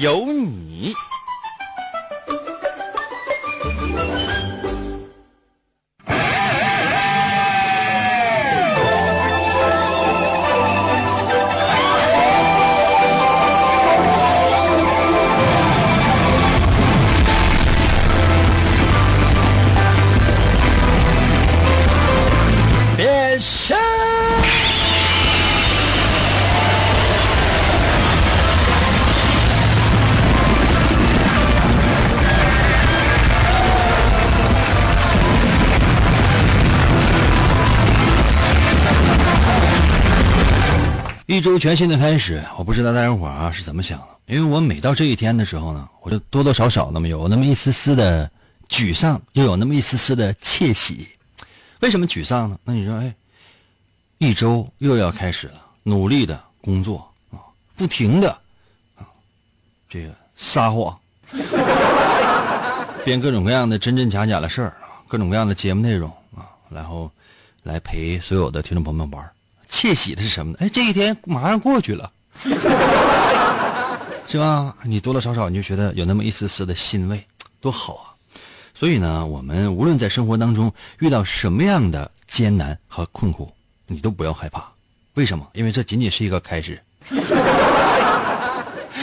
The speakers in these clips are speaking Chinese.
有你。一周全新的开始，我不知道大家伙啊是怎么想的，因为我每到这一天的时候呢，我就多多少少那么有那么一丝丝的沮丧，又有那么一丝丝的窃喜。为什么沮丧呢？那你说，哎，一周又要开始了，努力的工作啊，不停的啊，这个撒谎，编各种各样的真真假假的事儿，各种各样的节目内容啊，然后来陪所有的听众朋友们玩。窃喜的是什么呢？哎，这一天马上过去了，是吧？你多多少少你就觉得有那么一丝丝的欣慰，多好啊！所以呢，我们无论在生活当中遇到什么样的艰难和困苦，你都不要害怕。为什么？因为这仅仅是一个开始，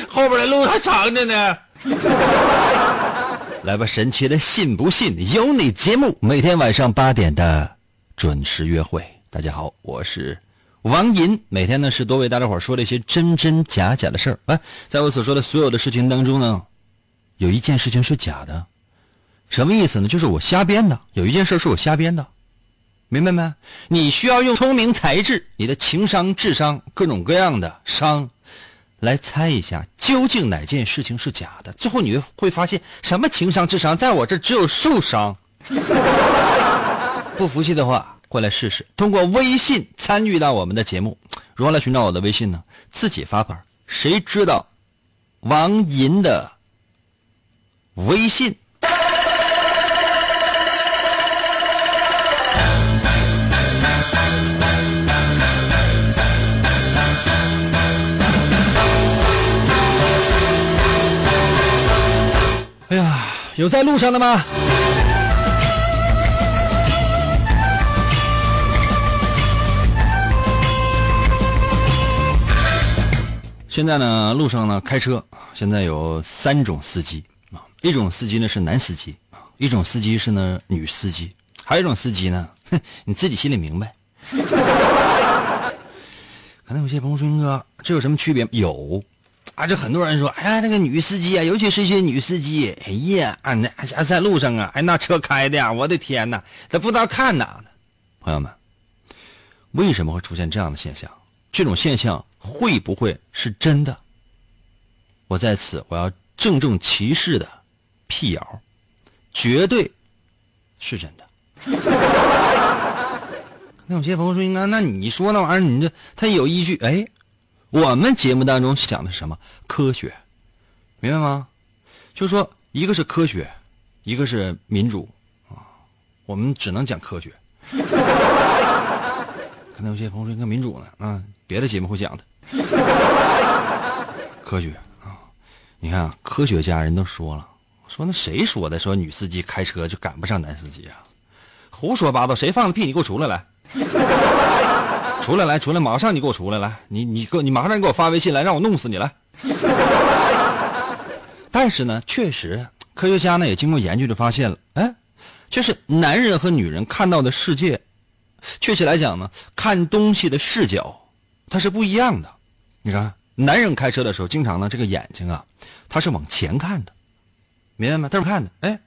后边的路还长着呢。来吧，神奇的信不信由你节目，每天晚上八点的准时约会。大家好，我是。王银每天呢是多为大家伙说了一些真真假假的事儿。哎，在我所说的所有的事情当中呢，有一件事情是假的，什么意思呢？就是我瞎编的。有一件事是我瞎编的，明白没？你需要用聪明才智、你的情商、智商各种各样的商，来猜一下究竟哪件事情是假的。最后你会发现，什么情商、智商，在我这只有受伤。不服气的话。过来试试，通过微信参与到我们的节目。如何来寻找我的微信呢？自己发牌。谁知道王银的微信？哎呀，有在路上的吗？现在呢，路上呢开车，现在有三种司机啊。一种司机呢是男司机啊，一种司机是呢女司机，还有一种司机呢，哼，你自己心里明白。可能有些朋友说：“哥，这有什么区别？”有啊，这很多人说：“哎呀，那个女司机啊，尤其是一些女司机，哎呀，啊，那在路上啊，哎，那车开的呀，我的天哪，他不知道看哪。”朋友们，为什么会出现这样的现象？这种现象会不会是真的？我在此我要郑重其事的辟谣，绝对是真的。那有些朋友说：“应该，那你说那玩意儿，你这他有依据？”哎，我们节目当中讲的是什么？科学，明白吗？就说一个是科学，一个是民主啊，我们只能讲科学。那有些朋友说：“应该民主呢？”啊。别的节目会讲的，科学啊！你看，科学家人都说了，说那谁说的？说女司机开车就赶不上男司机啊？胡说八道！谁放的屁？你给我出来来！出来来，出来！马上你给我出来来！你你给你马上给我发微信来，让我弄死你来！但是呢，确实，科学家呢也经过研究就发现了，哎，就是男人和女人看到的世界，确切来讲呢，看东西的视角。它是不一样的，你看，男人开车的时候，经常呢，这个眼睛啊，他是往前看的，明白吗？他是看的。哎，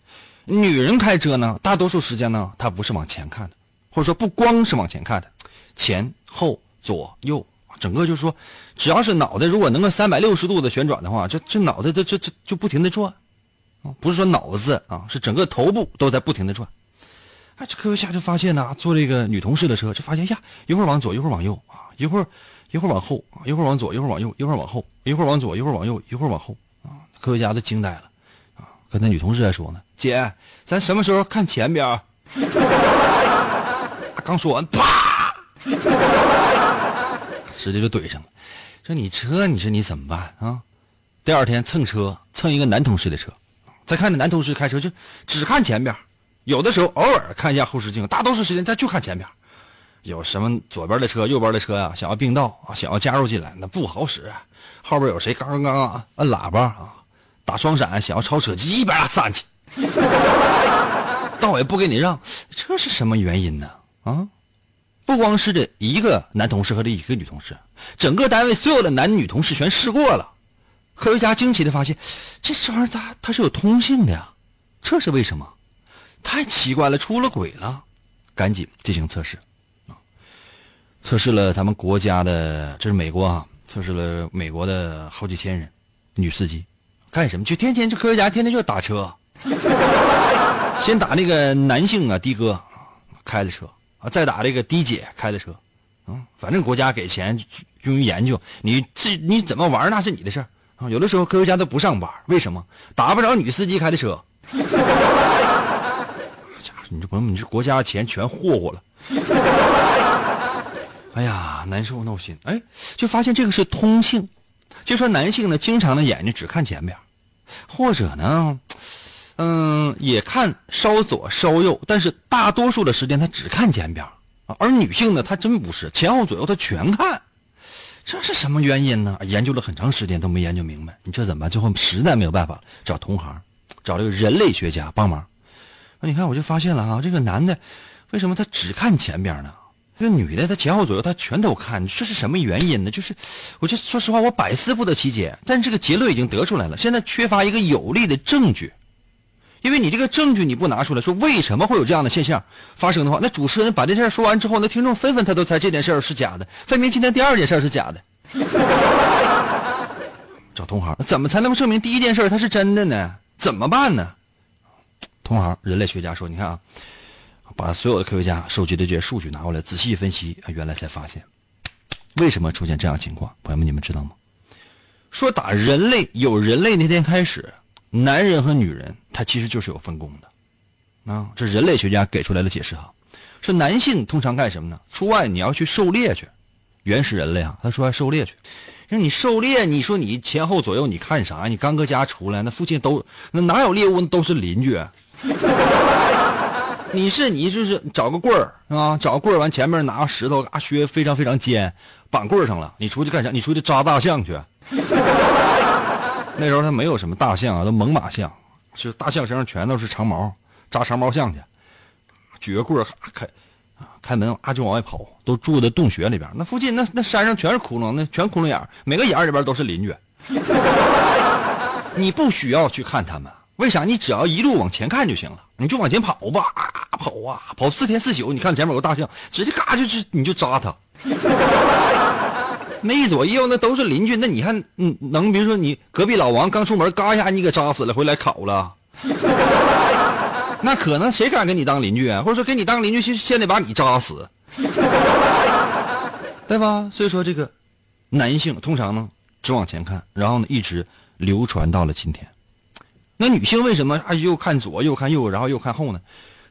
女人开车呢，大多数时间呢，她不是往前看的，或者说不光是往前看的，前后左右整个就是说，只要是脑袋如果能够三百六十度的旋转的话，这这脑袋这这这就不停的转，不是说脑子啊，是整个头部都在不停的转。哎，这科学家就发现呢，坐这个女同事的车，就发现呀，一会儿往左，一会儿往右啊，一会儿一会儿往后啊，一会儿往左，一会儿往右，一会儿往后，一会儿往左，一会儿往右，一会儿往后啊，科学家都惊呆了啊，跟那女同事还说呢，姐，咱什么时候看前边？刚说完，啪，直接就怼上了。说你车，你说你怎么办啊？第二天蹭车，蹭一个男同事的车，再看那男同事开车就只看前边，有的时候偶尔看一下后视镜，大多数时间他就看前边。有什么左边的车、右边的车啊，想要并道啊，想要加入进来，那不好使。后边有谁刚刚刚按喇叭啊，打双闪，想要超车，一边散去，道也不给你让，这是什么原因呢？啊，不光是这一个男同事和这一个女同事，整个单位所有的男女同事全试过了。科学家惊奇的发现，这玩意儿它它是有通性的呀，这是为什么？太奇怪了，出了轨了，赶紧进行测试。啊测试了他们国家的，这是美国啊，测试了美国的好几千人女司机，干什么？就天天就科学家天天就打车，先打那个男性啊的哥开的车啊，再打这个的姐开的车，啊，反正国家给钱用于研究，你这你怎么玩那是你的事儿啊。有的时候科学家都不上班，为什么？打不着女司机开的车。你这朋友，你这国家的钱全霍霍了。哎呀，难受闹心！哎，就发现这个是通性，就说男性呢，经常的眼睛只看前边，或者呢，嗯，也看稍左稍右，但是大多数的时间他只看前边。而女性呢，她真不是前后左右她全看，这是什么原因呢？研究了很长时间都没研究明白，你这怎么办？最后实在没有办法，找同行，找这个人类学家帮忙。那你看，我就发现了啊，这个男的为什么他只看前边呢？这个女的，她前后左右她全都看，这是什么原因呢？就是，我就说实话，我百思不得其解。但这个结论已经得出来了，现在缺乏一个有力的证据，因为你这个证据你不拿出来说为什么会有这样的现象发生的话，那主持人把这事说完之后，那听众纷纷他都猜这件事是假的，分明今天第二件事是假的。找同行，怎么才能证明第一件事它是真的呢？怎么办呢？同行，人类学家说，你看啊。把所有的科学家收集的这些数据拿过来仔细分析，原来才发现，为什么出现这样情况？朋友们，你们知道吗？说打人类有人类那天开始，男人和女人他其实就是有分工的，啊，这人类学家给出来的解释哈，说男性通常干什么呢？出外你要去狩猎去，原始人类啊，他出外狩猎去，那你狩猎，你说你前后左右你看啥？你刚搁家出来，那附近都那哪有猎物？都是邻居。你是你就是找个棍儿啊，找个棍儿完前面拿个石头啊，削非常非常尖，绑棍儿上了。你出去干啥？你出去扎大象去。那时候他没有什么大象啊，都猛犸象，就大象身上全都是长毛，扎长毛象去。举个棍儿开，开门啊就往外跑，都住在洞穴里边。那附近那那山上全是窟窿，那全窟窿眼每个眼儿里边都是邻居。你不需要去看他们。为啥？你只要一路往前看就行了，你就往前跑吧，跑啊，跑四天四宿。你看前面有个大象，直接嘎就是你就扎他。那一左一右那都是邻居，那你看，嗯，能比如说你隔壁老王刚出门，嘎一下你给扎死了，回来烤了，那可能谁敢跟你当邻居啊？或者说跟你当邻居，先先得把你扎死，对吧？所以说这个男性通常呢只往前看，然后呢一直流传到了今天。那女性为什么啊又看左又看右，然后又看后呢？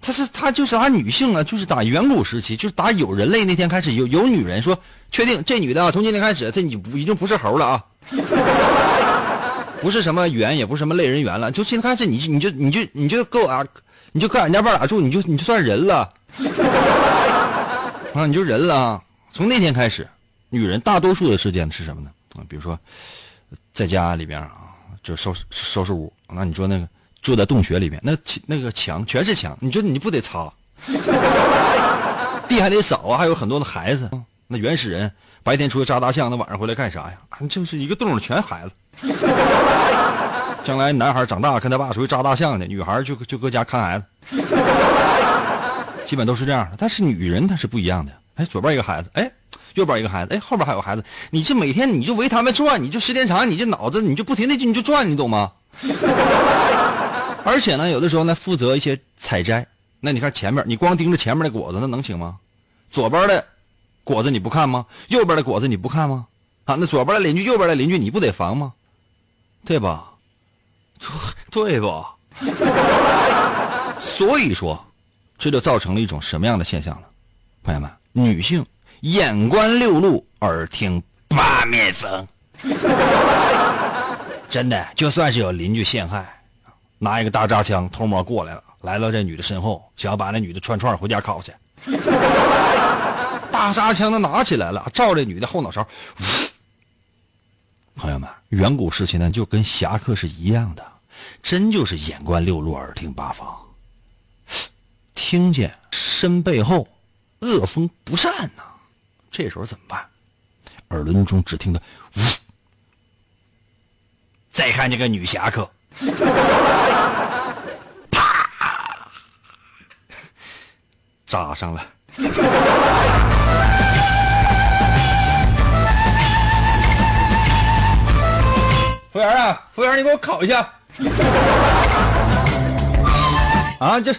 她是她就是打女性啊，就是打远古时期，就是打有人类那天开始，有有女人说确定这女的啊，从今天开始，这你不已经不是猴了啊，不是什么猿，也不是什么类人猿了，就现在开始，你你就你就你就跟我，你就搁俺家半俩住，你就你就算人了 啊，你就人了。从那天开始，女人大多数的时间是什么呢？啊，比如说在家里边啊。就收拾收拾屋，那你说那个住在洞穴里面，那那个墙全是墙，你说你不得擦，地还得扫啊，还有很多的孩子。那原始人白天出去扎大象，那晚上回来干啥呀？就是一个洞全孩子。将来男孩长大跟他爸出去扎大象去，女孩就就搁家看孩子，基本都是这样的。但是女人她是不一样的，哎，左边一个孩子，哎，右边一个孩子，哎，后边还有孩子，你这每天你就围他们转，你就时间长，你这脑子你就不停的就你就转，你懂吗？而且呢，有的时候呢，负责一些采摘，那你看前面，你光盯着前面的果子，那能行吗？左边的果子你不看吗？右边的果子你不看吗？啊，那左边的邻居，右边的邻居，你不得防吗？对吧？对不？所以说，这就造成了一种什么样的现象呢？朋友们，女性眼观六路，耳听八面风。真的，就算是有邻居陷害，拿一个大扎枪偷摸过来了，来到这女的身后，想要把那女的串串回家烤去。大扎枪都拿起来了，照这女的后脑勺。朋友们，远古时期呢，就跟侠客是一样的，真就是眼观六路，耳听八方。听见身背后恶风不善呢，这时候怎么办？耳轮中只听得呜。再看这个女侠客，啪，扎上了。服务员啊，服务员，你给我烤一下。啊，这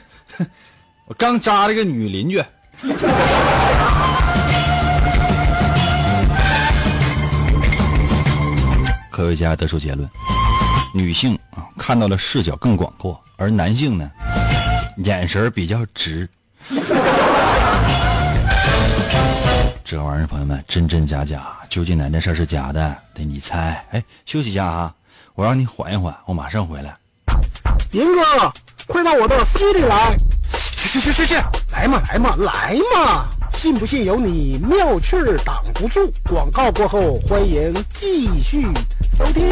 我刚扎了个女邻居。科学家得出结论：女性啊看到的视角更广阔，而男性呢，眼神比较直。这玩意儿，朋友们，真真假假，究竟哪件事是假的？得你猜。哎，休息一下啊，我让你缓一缓，我马上回来。银哥，快到我的司机里来！去去去去去，来嘛来嘛来嘛！信不信由你，妙趣儿挡不住。广告过后，欢迎继续收听。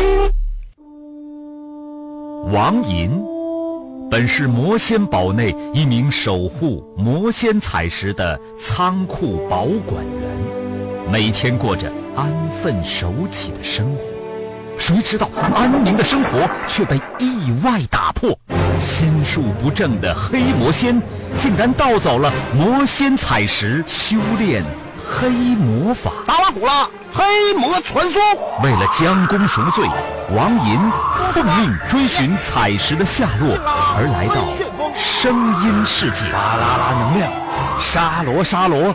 王银，本是魔仙堡内一名守护魔仙彩石的仓库保管员，每天过着安分守己的生活。谁知道安宁的生活却被意外打破，心术不正的黑魔仙竟然盗走了魔仙彩石，修炼黑魔法。达瓦古拉黑魔传说。为了将功赎罪，王银奉命追寻彩石的下落，而来到声音世界。巴啦啦能量，沙罗沙罗，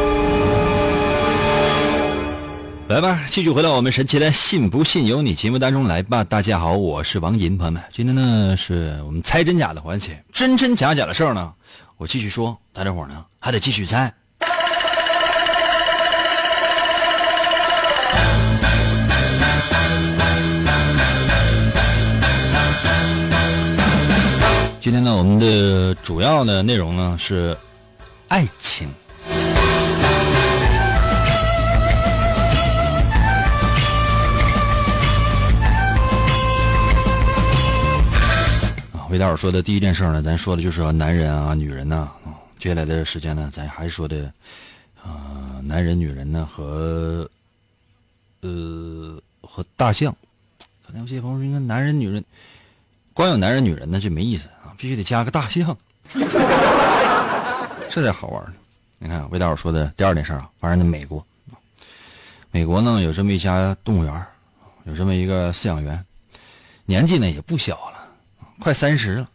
来吧，继续回到我们神奇的“信不信由你”节目当中来吧。大家好，我是王银，朋友们，今天呢是我们猜真假的环节，真真假假的事儿呢，我继续说，大家伙呢还得继续猜。今天呢，我们的主要的内容呢是爱情。魏大伙说的第一件事呢，咱说的就是男人啊、女人呐、接下来的时间呢，咱还说的，啊、男人、女人呢和，呃，和大象。可能有些朋友说，应该男人、女人，光有男人、女人呢，这没意思啊，必须得加个大象，这才好玩呢。你看，魏大伙说的第二件事啊，发生在美国。美国呢有这么一家动物园，有这么一个饲养员，年纪呢也不小了，快三十了。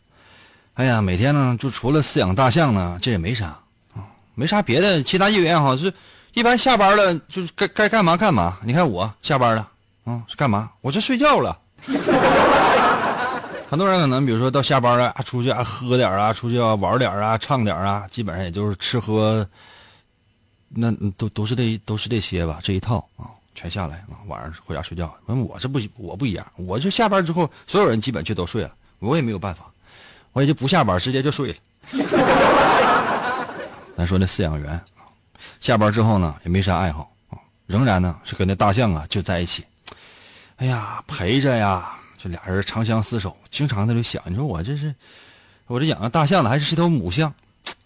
哎呀，每天呢就除了饲养大象呢，这也没啥啊，没啥别的。其他业务员好像是一般下班了就是该该干嘛干嘛。你看我下班了啊是干嘛？我这睡觉了。很多人可能比如说到下班了啊，出去啊喝点啊，出去啊玩点啊，唱点啊，基本上也就是吃喝。那都都是这都是这些吧，这一套啊，全下来啊，晚上回家睡觉。完我是不我不一样，我就下班之后，所有人基本就都睡了，我也没有办法，我也就不下班，直接就睡了。咱说那饲养员，下班之后呢，也没啥爱好啊，仍然呢是跟那大象啊就在一起。哎呀，陪着呀，这俩人长相厮守，经常他就想，你说我这是，我这养个大象呢，还是是头母象？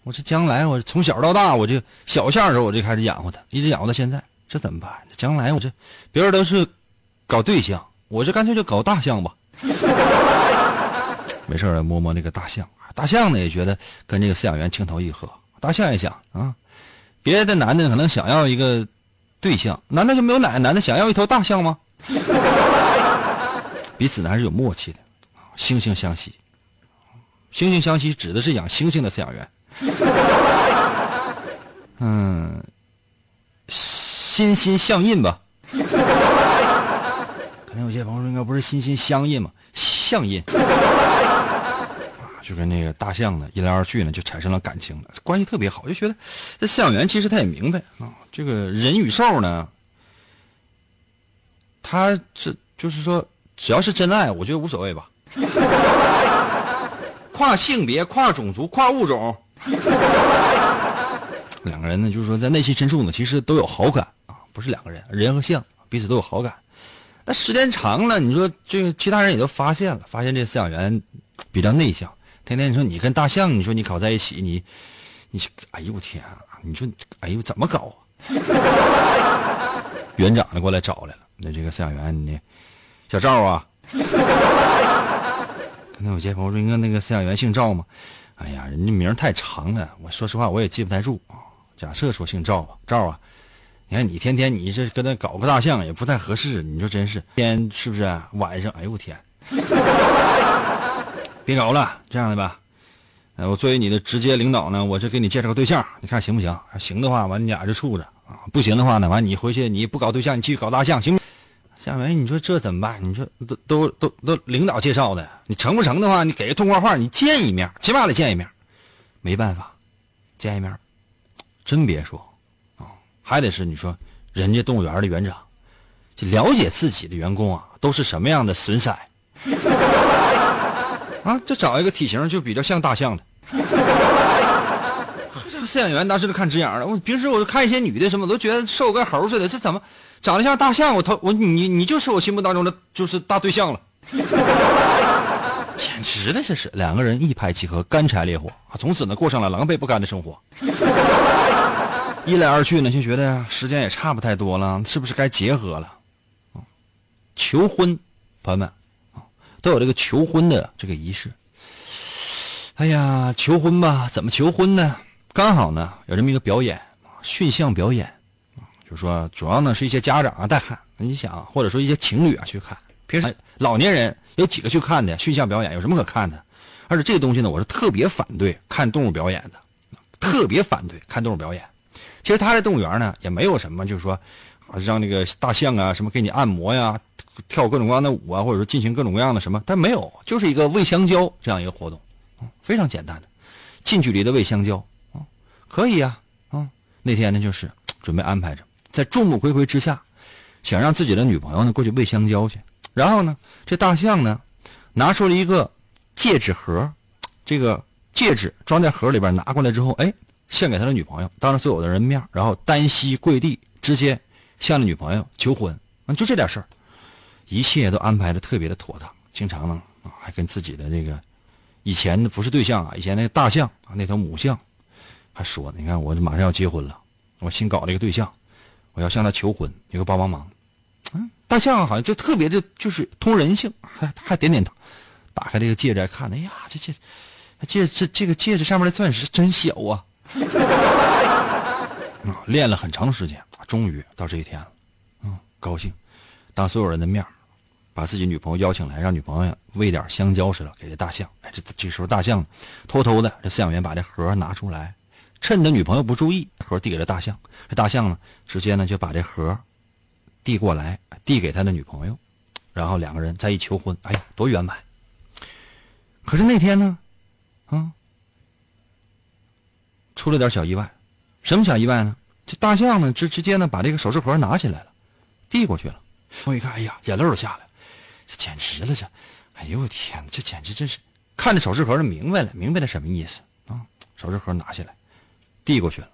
我这将来我从小到大，我就小象的时候我就开始养活它，一直养活到现在，这怎么办？将来我这别人都是搞对象，我这干脆就搞大象吧。没事了，摸摸那个大象，大象呢也觉得跟这个饲养员情投意合。大象也想啊，别的男的可能想要一个对象，难道就没有哪个男的想要一头大象吗？彼此呢还是有默契的，惺惺相惜。惺惺相惜指的是养猩猩的饲养员。嗯，心心相印吧。可能有些朋友，应该不是心心相印吗？相印。就跟那个大象呢，一来二去呢，就产生了感情了，关系特别好。就觉得这饲养员其实他也明白啊，这个人与兽呢，他这就是说，只要是真爱，我觉得无所谓吧。跨性别、跨种族、跨物种，两个人呢，就是说在内心深处呢，其实都有好感啊，不是两个人，人和象彼此都有好感。那时间长了，你说这个其他人也都发现了，发现这饲养员比较内向。天天你说你跟大象，你说你搞在一起，你，你，哎呦我天啊！你说，哎呦怎么搞啊？园长呢过来找来了，那这个饲养员呢，小赵啊，刚才我接朋友说，应该那个饲养员姓赵吗？哎呀，人家名太长了，我说实话我也记不太住啊。假设说姓赵吧，赵啊，你看你天天你这跟他搞个大象也不太合适，你说真是天是不是？晚上，哎呦我天！别搞了，这样的吧，呃，我作为你的直接领导呢，我就给你介绍个对象，你看行不行？行的话，完你俩就处着啊；不行的话呢，完你回去你不搞对象，你继续搞大象，行不？夏梅，你说这怎么办？你说都都都都领导介绍的，你成不成的话，你给个通话话，你见一面，起码得见一面。没办法，见一面，真别说啊，还得是你说人家动物园的园长，就了解自己的员工啊，都是什么样的损色。啊，就找一个体型就比较像大象的。这个饲养员当时就看直眼了。我平时我就看一些女的什么，我都觉得瘦跟猴似的，这怎么长得像大象？我头我你你就是我心目当中的就是大对象了。简直了，这是两个人一拍即合，干柴烈火啊！从此呢，过上了狼狈不堪的生活。一来二去呢，就觉得时间也差不太多了，是不是该结合了？求婚，朋友们。都有这个求婚的这个仪式。哎呀，求婚吧，怎么求婚呢？刚好呢，有这么一个表演，驯象表演，就说主要呢是一些家长啊带看，你想，或者说一些情侣啊去看。平时老年人有几个去看的驯象表演？有什么可看的？而且这个东西呢，我是特别反对看动物表演的，特别反对看动物表演。其实他在动物园呢，也没有什么，就是说。让那个大象啊，什么给你按摩呀，跳各种各样的舞啊，或者说进行各种各样的什么，但没有，就是一个喂香蕉这样一个活动，非常简单的，近距离的喂香蕉，啊，可以呀，啊，那天呢就是准备安排着，在众目睽睽之下，想让自己的女朋友呢过去喂香蕉去，然后呢，这大象呢拿出了一个戒指盒，这个戒指装在盒里边，拿过来之后，哎，献给他的女朋友，当着所有的人面，然后单膝跪地，直接。向着女朋友求婚，啊，就这点事儿，一切都安排的特别的妥当。经常呢，啊，还跟自己的这个以前的不是对象啊，以前那个大象啊，那头母象，还说，你看我马上要结婚了，我新搞了一个对象，我要向他求婚，你给帮帮忙。嗯，大象好像就特别的，就是通人性，还还点点头，打开这个戒指看，哎呀，这戒，戒这这个戒指上面的钻石真小啊，啊，练了很长时间。终于到这一天了，嗯，高兴，当所有人的面把自己女朋友邀请来，让女朋友喂点香蕉似的给这大象。哎，这这时候大象偷偷的，这饲养员把这盒拿出来，趁他女朋友不注意，盒递给了大象。这大象呢，直接呢就把这盒递过来，递给他的女朋友，然后两个人再一求婚，哎呀，多圆满！可是那天呢，啊，出了点小意外，什么小意外呢？这大象呢，直直接呢把这个首饰盒拿起来了，递过去了。我一看，哎呀，眼泪都下来了，这简直了，这，哎呦我天这简直真是看着首饰盒就明白了，明白了什么意思啊？首饰盒拿下来，递过去了，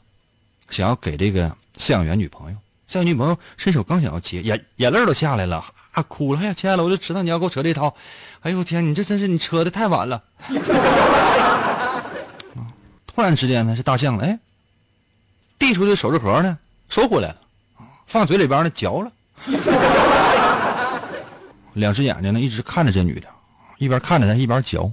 想要给这个饲养员女朋友，这女朋友伸手刚想要接，眼眼泪都下来了，啊，哭了。哎呀，亲爱的，我就知道你要给我扯这套。哎呦我天，你这真是你扯的太晚了。突然之间呢，这大象哎，递出去首饰盒呢，收回来了，放嘴里边呢，嚼了。两只眼睛呢，一直看着这女的，一边看着她，一边嚼。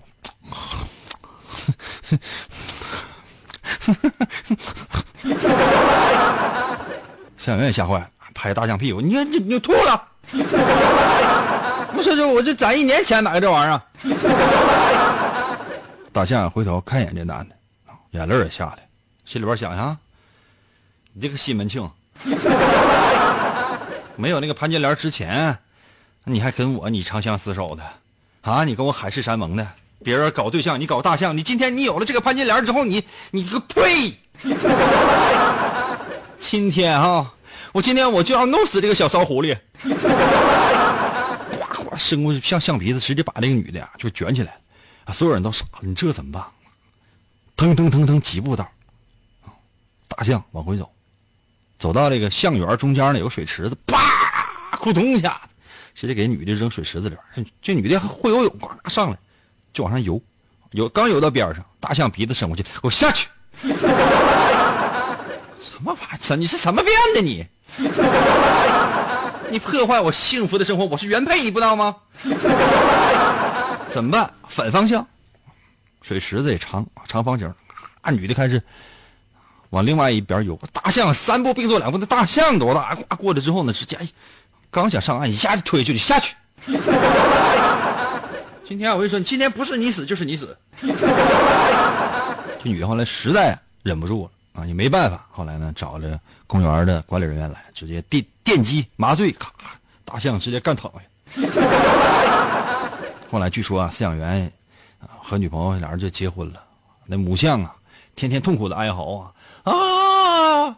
饲养员也吓坏了，拍大象屁股，你看你你吐了！我说这我这攒一年钱买个这玩意儿。大象回头看一眼这男的，眼泪也下来，心里边想想，你这个西门庆，没有那个潘金莲之前，你还跟我你长相厮守的，啊，你跟我海誓山盟的，别人搞对象你搞大象，你今天你有了这个潘金莲之后，你你个呸！今天啊，我今天我就要弄死这个小骚狐狸！呱呱伸过去像象鼻子，直接把那个女的就卷起来，啊，所有人都傻了，你这怎么办？腾腾腾腾几步道，大象往回走，走到这个象园中间呢，有个水池子，啪，咕咚一下子，直接给女的扔水池子里边。这女的会游泳，呱上来就往上游，游刚游到边上，大象鼻子伸过去，给我下去。什么玩意儿？你是什么变的你？你破坏我幸福的生活！我是原配，你不知道吗？怎么办？反方向，水池子也长，长方形。啊，女的开始往另外一边游。大象三步并作两步，那大象多大？呱过来之后呢，直接刚想上岸，一下就推就得下去。今天我跟你说，今天不是你死就是你死。这女的后来实在忍不住了。啊，也没办法。后来呢，找了公园的管理人员来，直接电电击麻醉，咔咔，大象直接干躺下。后来据说啊，饲养员啊和女朋友俩人就结婚了。那母象啊，天天痛苦的哀嚎啊啊！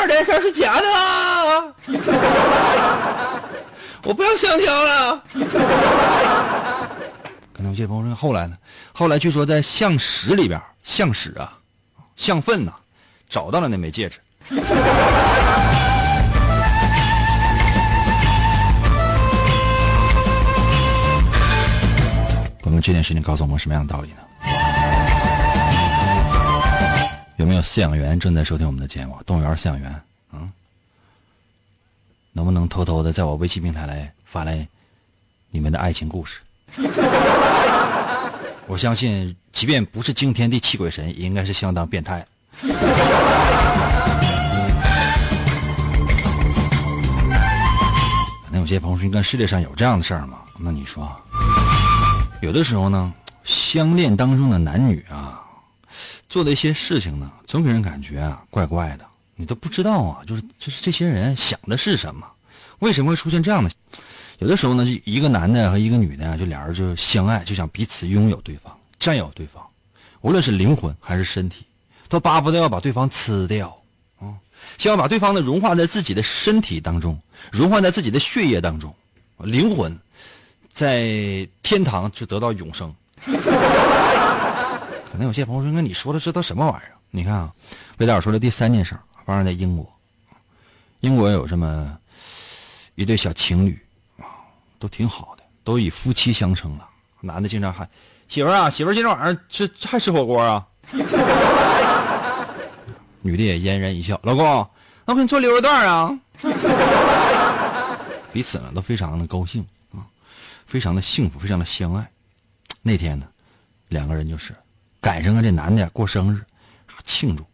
二件事是假的，我不要香蕉了。可能有些朋友说，后来呢？后来据说在象屎里边。象屎啊，象粪呐，找到了那枚戒指。我们这件事情告诉我们什么样的道理呢？有没有饲养员正在收听我们的节目？动物园饲养员，嗯，能不能偷偷的在我微信平台来发来你们的爱情故事？我相信，即便不是惊天地泣鬼神，也应该是相当变态。那有些朋友说：“你看世界上有这样的事儿吗？”那你说，有的时候呢，相恋当中的男女啊，做的一些事情呢，总给人感觉啊怪怪的。你都不知道啊，就是就是这些人想的是什么？为什么会出现这样的？有的时候呢，就一个男的和一个女的，就俩人就相爱，就想彼此拥有对方，占有对方，无论是灵魂还是身体，都巴不得要把对方吃掉，啊，希望把对方呢融化在自己的身体当中，融化在自己的血液当中，灵魂在天堂就得到永生。可能有些朋友说：“那你说的这都什么玩意儿？”你看啊，魏大尔说的第三件事发生在英国，英国有这么一对小情侣啊。都挺好的，都以夫妻相称了。男的经常喊媳妇儿啊，媳妇儿今天晚上吃还吃火锅啊？女的也嫣然一笑，老公，那我给你做溜肉段啊。彼此呢都非常的高兴啊，非常的幸福，非常的相爱。那天呢，两个人就是赶上了这男的过生日，庆祝。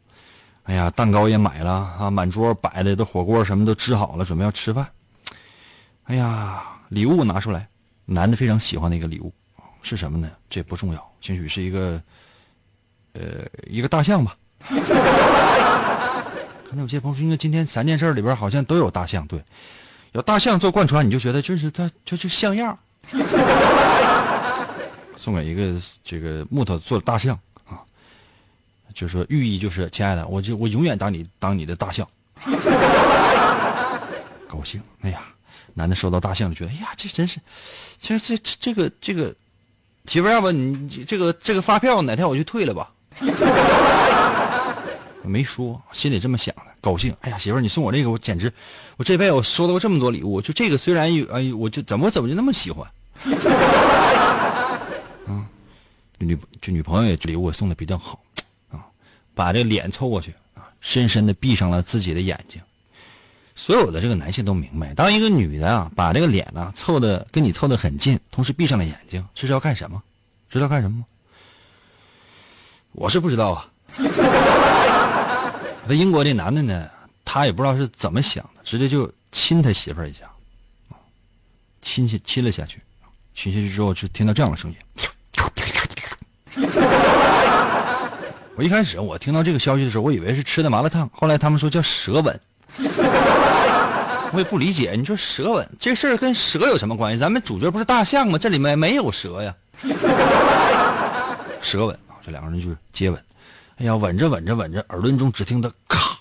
哎呀，蛋糕也买了啊，满桌摆的都火锅什么都吃好了，准备要吃饭。哎呀。礼物拿出来，男的非常喜欢的一个礼物是什么呢？这不重要，兴许是一个，呃，一个大象吧。可能有些朋友说，今天三件事里边好像都有大象，对，有大象做贯穿，你就觉得就是他就就像样。送给一个这个木头做的大象啊，就说寓意就是亲爱的，我就我永远当你当你的大象，高兴，哎呀。男的收到大象就觉得，哎呀，这真是，这这这这个这个，媳妇要不你这个这个发票哪天我就退了吧？没说，心里这么想的，高兴。哎呀，媳妇，你送我这个，我简直，我这辈子我收到过这么多礼物，就这个虽然有，哎，我就怎么怎么就那么喜欢。女就女朋友也礼物送的比较好，啊，把这脸凑过去啊，深深的闭上了自己的眼睛。所有的这个男性都明白，当一个女的啊，把这个脸呢凑的跟你凑的很近，同时闭上了眼睛，这是要干什么？知道干什么吗？我是不知道啊。那英国这男的呢，他也不知道是怎么想的，直接就亲他媳妇一下，亲亲亲了下去，亲下去之后就听到这样的声音。我一开始我听到这个消息的时候，我以为是吃的麻辣烫，后来他们说叫舌吻。我也不理解，你说舌吻这事儿跟蛇有什么关系？咱们主角不是大象吗？这里面没有蛇呀。舌吻啊，这两个人就接吻。哎呀，吻着吻着吻着，耳轮中只听得咔。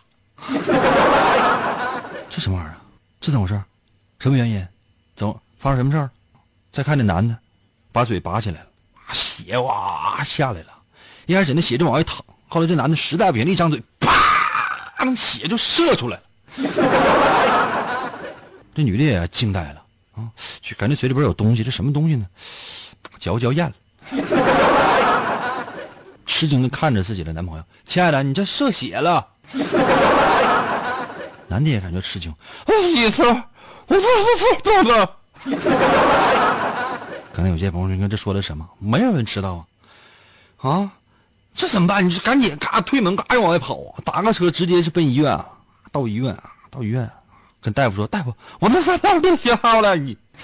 这什么玩意儿？这怎么回事？什么原因？怎么发生什么事儿？再看那男的，把嘴拔起来了，血哇下来了。一开始那血就往外淌，后来这男的实在不行，一张嘴，啪，那血就射出来了。这女的也惊呆了啊，就感觉嘴里边有东西，这什么东西呢？嚼嚼咽了，吃惊的看着自己的男朋友：“亲爱的，你这射血了。”男的也感觉吃惊：“媳妇，我不不不不不。” 刚才有些朋友说：“你看这说的什么？没有人知道啊！啊，这怎么办？你就赶紧嘎推门，嘎就往外跑啊！打个车直接是奔医院啊！到医院啊！到医院，跟大夫说：“大夫，我那三道病写好了。”你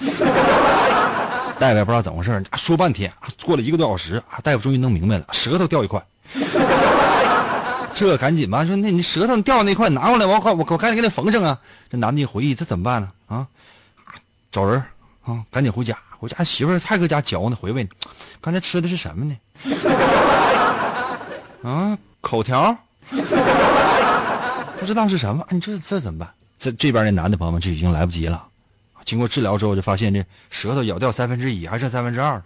大夫也不知道怎么回事，说半天，过了一个多小时，大夫终于弄明白了，舌头掉一块。这赶紧吧，说那你舌头掉那块拿过来，我我我赶紧给你缝上啊！这男的一回忆，这怎么办呢？啊，找人啊，赶紧回家，回家媳妇还搁家嚼呢，回味呢。刚才吃的是什么呢？啊，口条。不知道是什么，你这这怎么办？这这边那男的朋友们就已经来不及了。经过治疗之后，就发现这舌头咬掉三分之一，还剩三分之二了。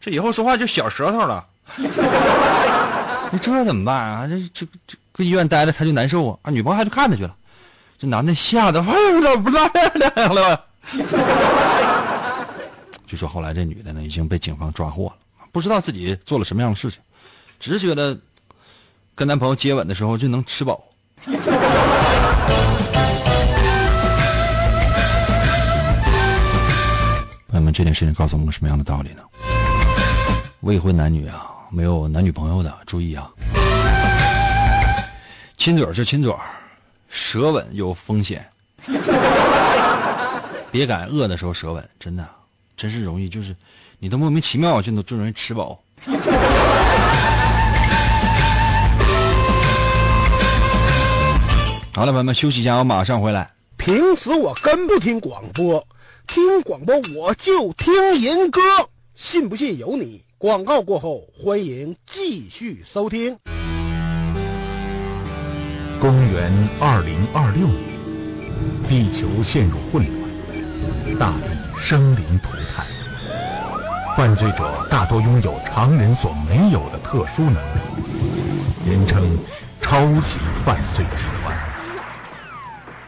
这以后说话就小舌头了。你这怎么办啊？这这这搁医院待着他就难受啊！啊，女朋友还去看他去了。这男的吓得哎呀，不来了。据说后来这女的呢已经被警方抓获了，不知道自己做了什么样的事情，只觉得跟男朋友接吻的时候就能吃饱。朋友们，这件事情告诉我们什么样的道理呢？未婚男女啊，没有男女朋友的，注意啊！亲嘴就亲嘴舌吻有风险，别赶饿的时候舌吻，真的，真是容易，就是你都莫名其妙就能就容易吃饱。好了，朋友们，休息一下，我马上回来。平时我跟不听广播，听广播我就听人歌，信不信由你。广告过后，欢迎继续收听。公元二零二六年，地球陷入混乱，大地生灵涂炭，犯罪者大多拥有常人所没有的特殊能力，人称超级犯罪集团。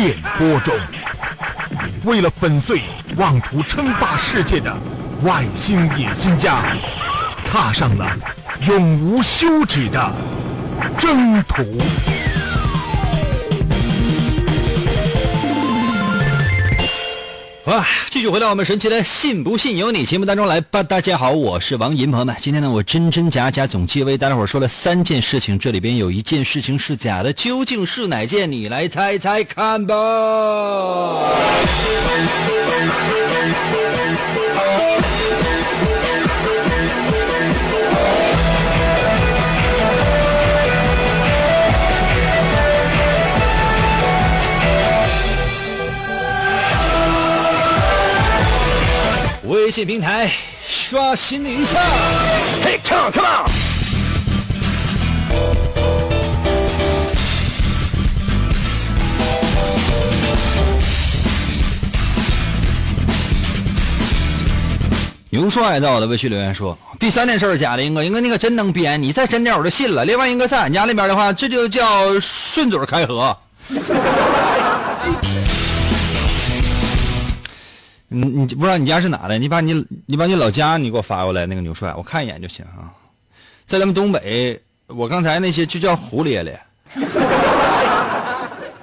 电波中，为了粉碎妄图称霸世界的外星野心家，踏上了永无休止的征途。哇，继续回到我们神奇的“信不信由你”节目当中来吧。大家好，我是王银，朋友们，今天呢，我真真假假总结为大家伙说了三件事情，这里边有一件事情是假的，究竟是哪件？你来猜猜看吧。信平台刷新了一下。Hey come on come on！牛帅在我的微信留言说：“第三件事儿假的，英哥，英哥你可真能编，你再真点我就信了。另外，英哥在俺家那边的话，这就叫顺嘴开河。你你不知道你家是哪的？你把你你把你老家你给我发过来，那个牛帅，我看一眼就行啊。在咱们东北，我刚才那些就叫胡咧咧，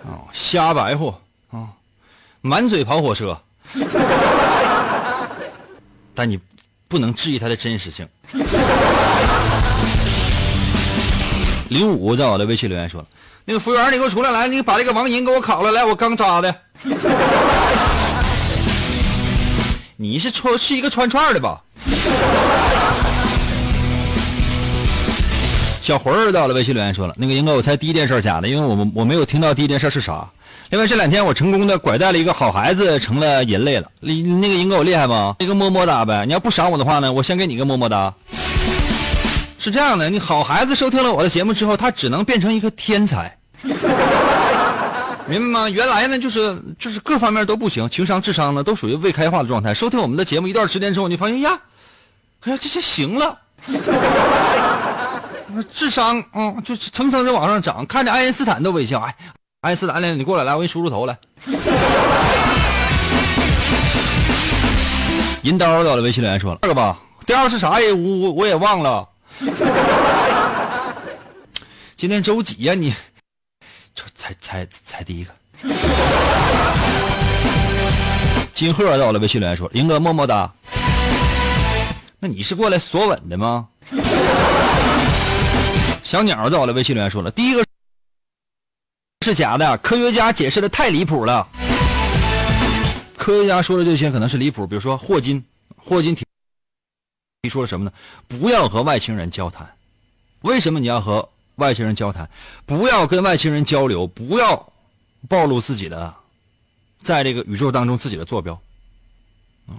啊，瞎白活啊，满嘴跑火车。”但你不能质疑它的真实性。零五在我的微信留言说：“那个服务员，你给我出来，来，你把这个王银给我烤了，来，我刚扎的。你是穿是一个串串的吧？”小魂儿到了微信留言说了：“那个英哥，我猜第一件事假的，因为我们我没有听到第一件事是啥。”另外这两天我成功的拐带了一个好孩子，成了人类了。你那个英哥我厉害吗？一个么么哒呗。你要不赏我的话呢，我先给你个么么哒。是这样的，你好孩子收听了我的节目之后，他只能变成一个天才，明白吗？原来呢就是就是各方面都不行，情商智商呢都属于未开化的状态。收听我们的节目一段时间之后，你发现呀，哎呀这些行了，智商嗯就层层的往上涨，看着爱因斯坦都微笑，哎。爱因斯坦，来，你过来，来，我给你梳梳头来。银刀到了，微信留言说了，二个吧，第二是啥呀？我我也忘了。今天周几呀？你猜猜猜第一个。金鹤到了，微信留言说，林哥么么哒。那你是过来索吻的吗？小鸟到了，微信留言说了，第一个。是假的，科学家解释的太离谱了。科学家说的这些可能是离谱，比如说霍金，霍金提提出了什么呢？不要和外星人交谈。为什么你要和外星人交谈？不要跟外星人交流，不要暴露自己的，在这个宇宙当中自己的坐标。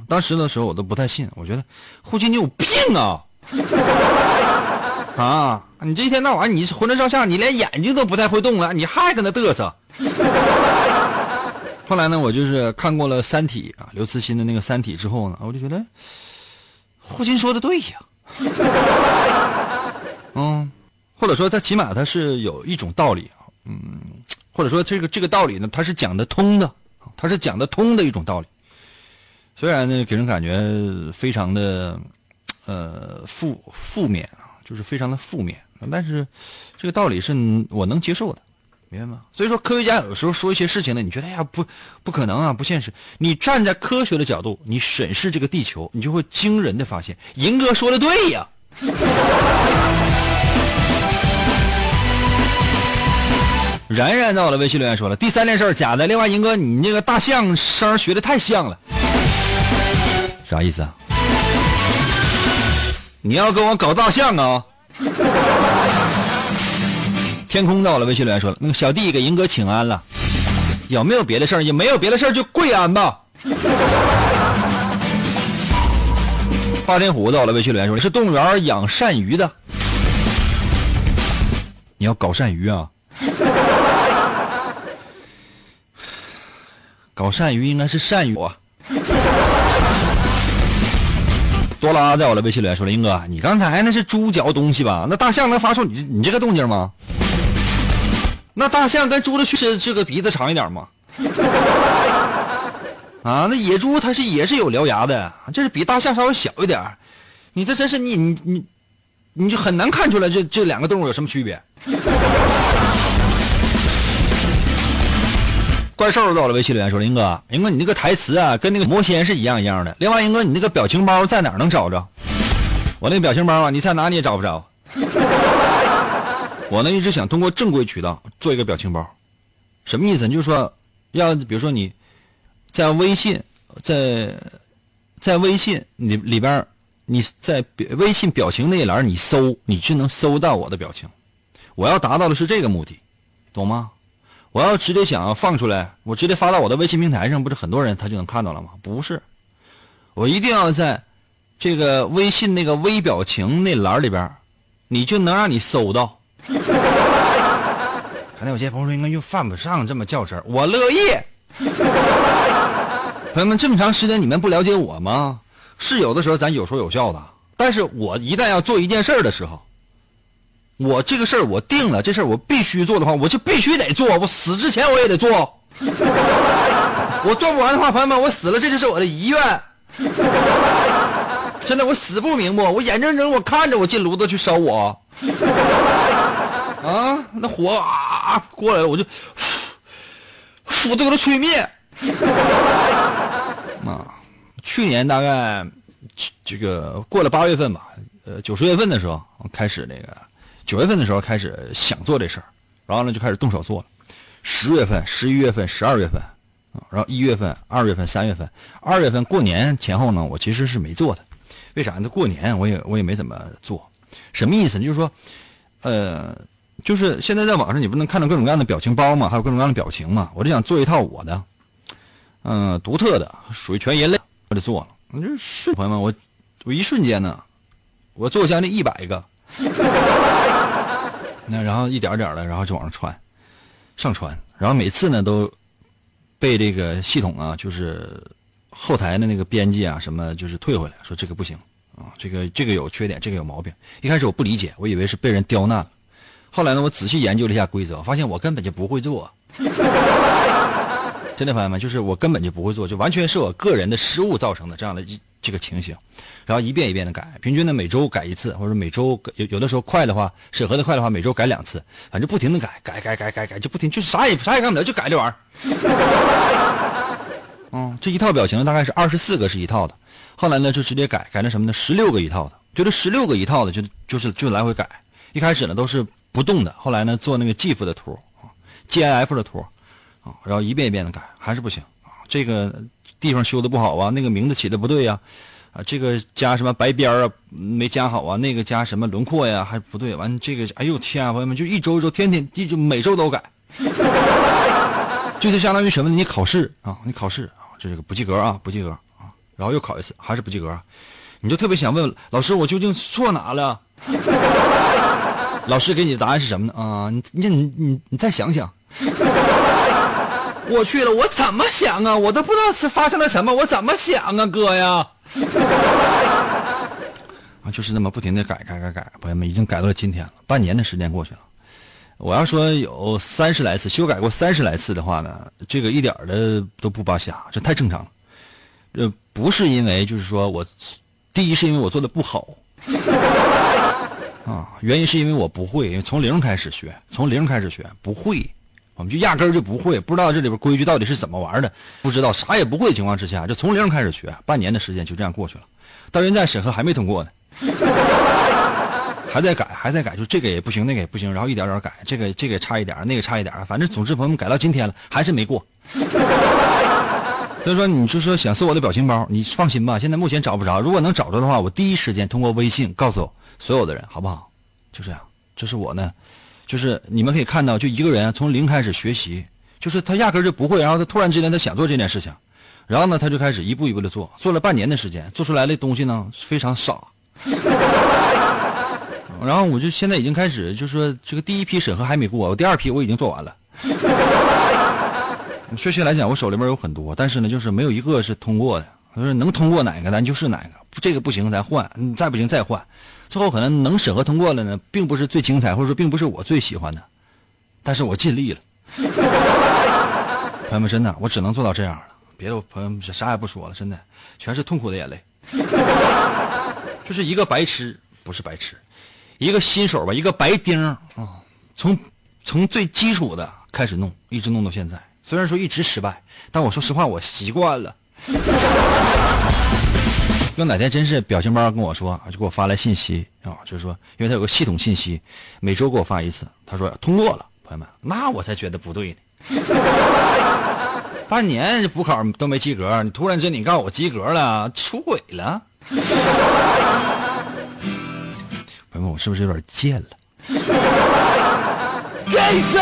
当时的时候我都不太信，我觉得霍金你有病啊！啊！你这一天到晚你浑身上下你连眼睛都不太会动了，你还搁那嘚瑟。后来呢，我就是看过了《三体》啊，刘慈欣的那个《三体》之后呢，我就觉得霍金说的对呀。嗯，或者说他起码他是有一种道理，嗯，或者说这个这个道理呢，他是讲得通的，他是讲得通的一种道理。虽然呢，给人感觉非常的呃负负面啊。就是非常的负面，但是这个道理是我能接受的，明白吗？所以说科学家有时候说一些事情呢，你觉得哎呀不不可能啊，不现实。你站在科学的角度，你审视这个地球，你就会惊人的发现，银哥说的对呀。然然到了微信留言说了，第三件事假的。另外，银哥你那个大象声学的太像了，啥意思啊？你要跟我搞大象啊！天空到了，微信留言说了，那个小弟给银哥请安了，有没有别的事儿？也没有别的事儿，就跪安吧。花天虎到了，微信留言说是动物园养鳝鱼的，你要搞鳝鱼啊？搞鳝鱼应该是鳝鱼啊。多拉在我的微信里说：“林哥，你刚才那是猪嚼东西吧？那大象能发出你你这个动静吗？那大象跟猪的确实这个鼻子长一点吗？啊，那野猪它是也是有獠牙的，就是比大象稍微小一点你这真是你你你，你就很难看出来这这两个动物有什么区别。”怪兽到了，微信留言说：“林哥，林哥，你那个台词啊，跟那个魔仙是一样一样的。另外，林哥，你那个表情包在哪能找着？我那个表情包啊，你在哪你也找不着。我呢一直想通过正规渠道做一个表情包，什么意思？就是说，要比如说你在微信，在在微信里里边，你在微信表情那一栏你搜，你就能搜到我的表情。我要达到的是这个目的，懂吗？”我要直接想要放出来，我直接发到我的微信平台上，不是很多人他就能看到了吗？不是，我一定要在这个微信那个微表情那栏里边，你就能让你搜到。可能有些朋友说应该又犯不上这么较真，我乐意。朋友们，这么长时间你们不了解我吗？是有的时候咱有说有笑的，但是我一旦要做一件事儿的时候，我这个事儿我定了，这事儿我必须做的话，我就必须得做，我死之前我也得做。我做不完的话，朋友们，我死了，这就是我的遗愿。现在我死不瞑目，我眼睁睁我看着我进炉子去烧我。啊，那火啊过来了，我就，火都给它吹灭。啊，去年大概这个过了八月份吧，呃，九十月份的时候开始那个，九月份的时候开始想做这事儿，然后呢就开始动手做了。十月份、十一月份、十二月份，然后一月份、二月份、三月份，二月份过年前后呢，我其实是没做的。为啥呢？过年我也我也没怎么做。什么意思？就是说，呃，就是现在在网上你不能看到各种各样的表情包嘛，还有各种各样的表情嘛。我就想做一套我的，嗯，独特的，属于全人类，我就做了。我就瞬，朋友们，我我一瞬间呢，我做将近一百个，那然后一点点的，然后就往上传。上传，然后每次呢都被这个系统啊，就是后台的那个编辑啊什么，就是退回来，说这个不行啊，这个这个有缺点，这个有毛病。一开始我不理解，我以为是被人刁难了。后来呢，我仔细研究了一下规则，发现我根本就不会做。真的朋友们，就是我根本就不会做，就完全是我个人的失误造成的这样的一这个情形。然后一遍一遍的改，平均呢每周改一次，或者每周有有的时候快的话，审核的快的话，每周改两次，反正不停的改，改改改改改，就不停，就啥也啥也干不了，就改这玩意儿。嗯，这一套表情大概是二十四个是一套的，后来呢就直接改改成什么呢？十六个一套的，就这十六个一套的，就就是就来回改。一开始呢都是不动的，后来呢做那个 GIF 的图，GIF 的图然后一遍一遍的改，还是不行啊，这个地方修的不好啊，那个名字起的不对呀。啊，这个加什么白边啊，没加好啊？那个加什么轮廓呀，还不对。完这个，哎呦天啊，朋友们，就一周一周，天天一就每周都改，就是相当于什么呢？你考试啊，你考试啊，这个不及格啊，不及格啊，然后又考一次，还是不及格，你就特别想问老师，我究竟错哪了？老师给你的答案是什么呢？啊，你你你你你再想想。我去了，我怎么想啊？我都不知道是发生了什么，我怎么想啊，哥呀！啊，就是那么不停的改改改改，朋友们已经改到了今天了，半年的时间过去了。我要说有三十来次修改过三十来次的话呢，这个一点的都不扒瞎，这太正常了。呃，不是因为就是说我，第一是因为我做的不好，啊，原因是因为我不会，因为从零开始学，从零开始学不会。我们就压根儿就不会，不知道这里边规矩到底是怎么玩的，不知道啥也不会的情况之下，就从零开始学，半年的时间就这样过去了。到现在审核还没通过呢，还在改，还在改，就这个也不行，那个也不行，然后一点点改，这个这个差一点，那个差一点，反正总之朋友们改到今天了，还是没过。所以说，你就说想搜我的表情包，你放心吧，现在目前找不着。如果能找着的话，我第一时间通过微信告诉所有的人，好不好？就这样，这是我呢。就是你们可以看到，就一个人从零开始学习，就是他压根就不会，然后他突然之间他想做这件事情，然后呢他就开始一步一步的做，做了半年的时间，做出来的东西呢非常傻。然后我就现在已经开始，就是说这个第一批审核还没过，我第二批我已经做完了。确切来讲，我手里面有很多，但是呢，就是没有一个是通过的。他说能通过哪个咱就是哪个，这个不行咱换，再不行再换。最后可能能审核通过了呢，并不是最精彩，或者说并不是我最喜欢的，但是我尽力了。朋友们，真的，我只能做到这样了。别的朋友们啥也不说了，真的，全是痛苦的眼泪。就是一个白痴，不是白痴，一个新手吧，一个白丁啊，从从最基础的开始弄，一直弄到现在。虽然说一直失败，但我说实话，我习惯了。要哪天真是表情包跟我说，就给我发来信息啊，就是说，因为他有个系统信息，每周给我发一次。他说通过了，朋友们，那我才觉得不对呢。半年补考都没及格，你突然间你告诉我及格了，出轨了？朋友们，我是不是有点贱了？给子！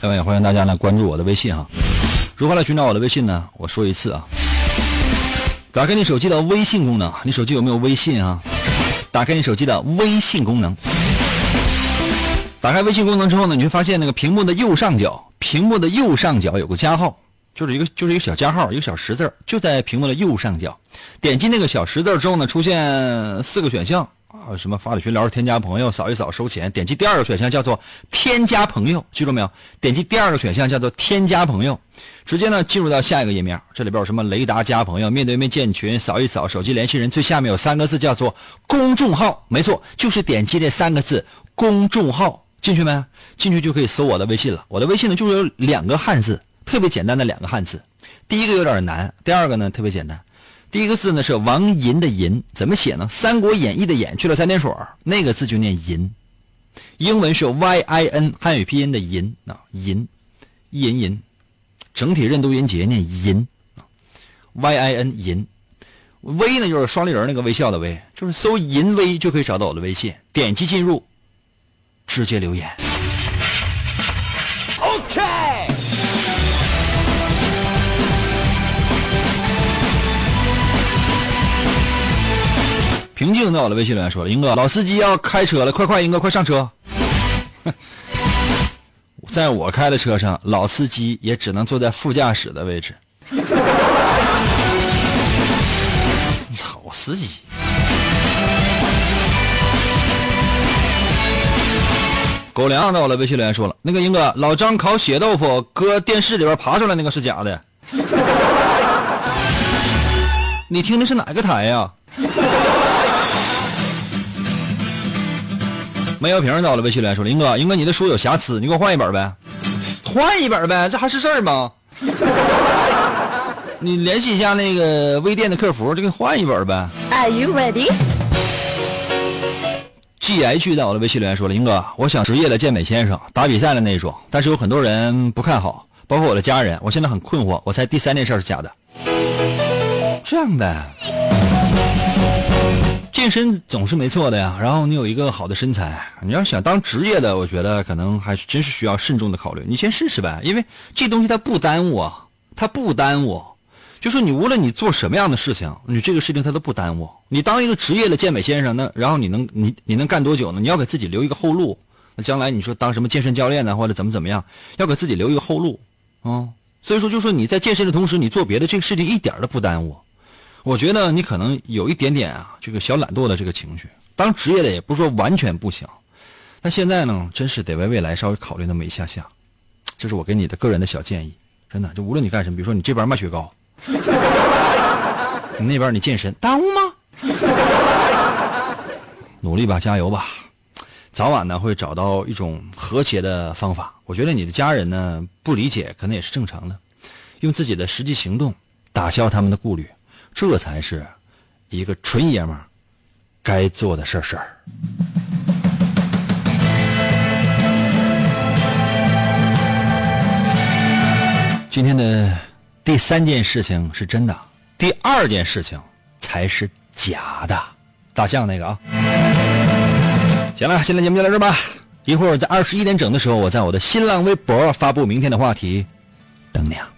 另外也欢迎大家来关注我的微信哈。如何来寻找我的微信呢？我说一次啊，打开你手机的微信功能，你手机有没有微信啊？打开你手机的微信功能，打开微信功能之后呢，你会发现那个屏幕的右上角，屏幕的右上角有个加号，就是一个就是一个小加号，一个小十字就在屏幕的右上角。点击那个小十字之后呢，出现四个选项啊，什么发的群聊、添加朋友、扫一扫收钱。点击第二个选项叫做添加朋友，记住没有？点击第二个选项叫做添加朋友，直接呢进入到下一个页面。这里边有什么雷达加朋友、面对面建群、扫一扫手机联系人，最下面有三个字叫做公众号，没错，就是点击这三个字公众号进去没？进去就可以搜我的微信了。我的微信呢就是有两个汉字，特别简单的两个汉字。第一个有点难，第二个呢特别简单。第一个字呢是王银的银，怎么写呢？《三国演义》的演去了三点水，那个字就念银。英文是 Y I N，汉语拼音的银啊银，一银银，整体认读音节念银，Y I N 银。微呢就是双立人那个微笑的微，就是搜银微就可以找到我的微信，点击进入，直接留言。OK，平静在我的微信留言说了：“英哥，老司机要开车了，快快，英哥快上车。”在我开的车上，老司机也只能坐在副驾驶的位置。老司机。狗粮在我的微信留言说了：“那个英哥，老张烤血豆腐，搁电视里边爬出来那个是假的。你听的是哪个台呀、煤油瓶到了，微信留言说林：“哥，英哥，你的书有瑕疵，你给我换一本呗，换一本呗，这还是事儿吗？你联系一下那个微店的客服，就给你换一本呗。Are you ready? ”G H 在我的微信留言说了：“林哥，我想职业的健美先生，打比赛的那种，但是有很多人不看好，包括我的家人，我现在很困惑，我猜第三件事是假的。这样呗。”健身总是没错的呀，然后你有一个好的身材，你要想当职业的，我觉得可能还真是需要慎重的考虑。你先试试呗，因为这东西它不耽误啊，它不耽误。就说你无论你做什么样的事情，你这个事情它都不耽误。你当一个职业的健美先生，那然后你能你你能干多久呢？你要给自己留一个后路。那将来你说当什么健身教练呢，或者怎么怎么样，要给自己留一个后路啊、所以说，就说你在健身的同时，你做别的这个事情一点都不耽误。我觉得你可能有一点点啊，这个小懒惰的这个情绪。当职业的也不是说完全不行，但现在呢，真是得为未来稍微考虑那么一下下。这是我给你的个人的小建议，真的，就无论你干什么，比如说你这边卖雪糕，你那边你健身，耽误吗？努力吧，加油吧，早晚呢会找到一种和谐的方法。我觉得你的家人呢不理解，可能也是正常的，用自己的实际行动打消他们的顾虑。这才是一个纯爷们儿该做的事儿事儿。今天的第三件事情是真的，第二件事情才是假的。大象那个啊，行了，现在节目就到这吧。一会儿在二十一点整的时候，我在我的新浪微博发布明天的话题，等你啊。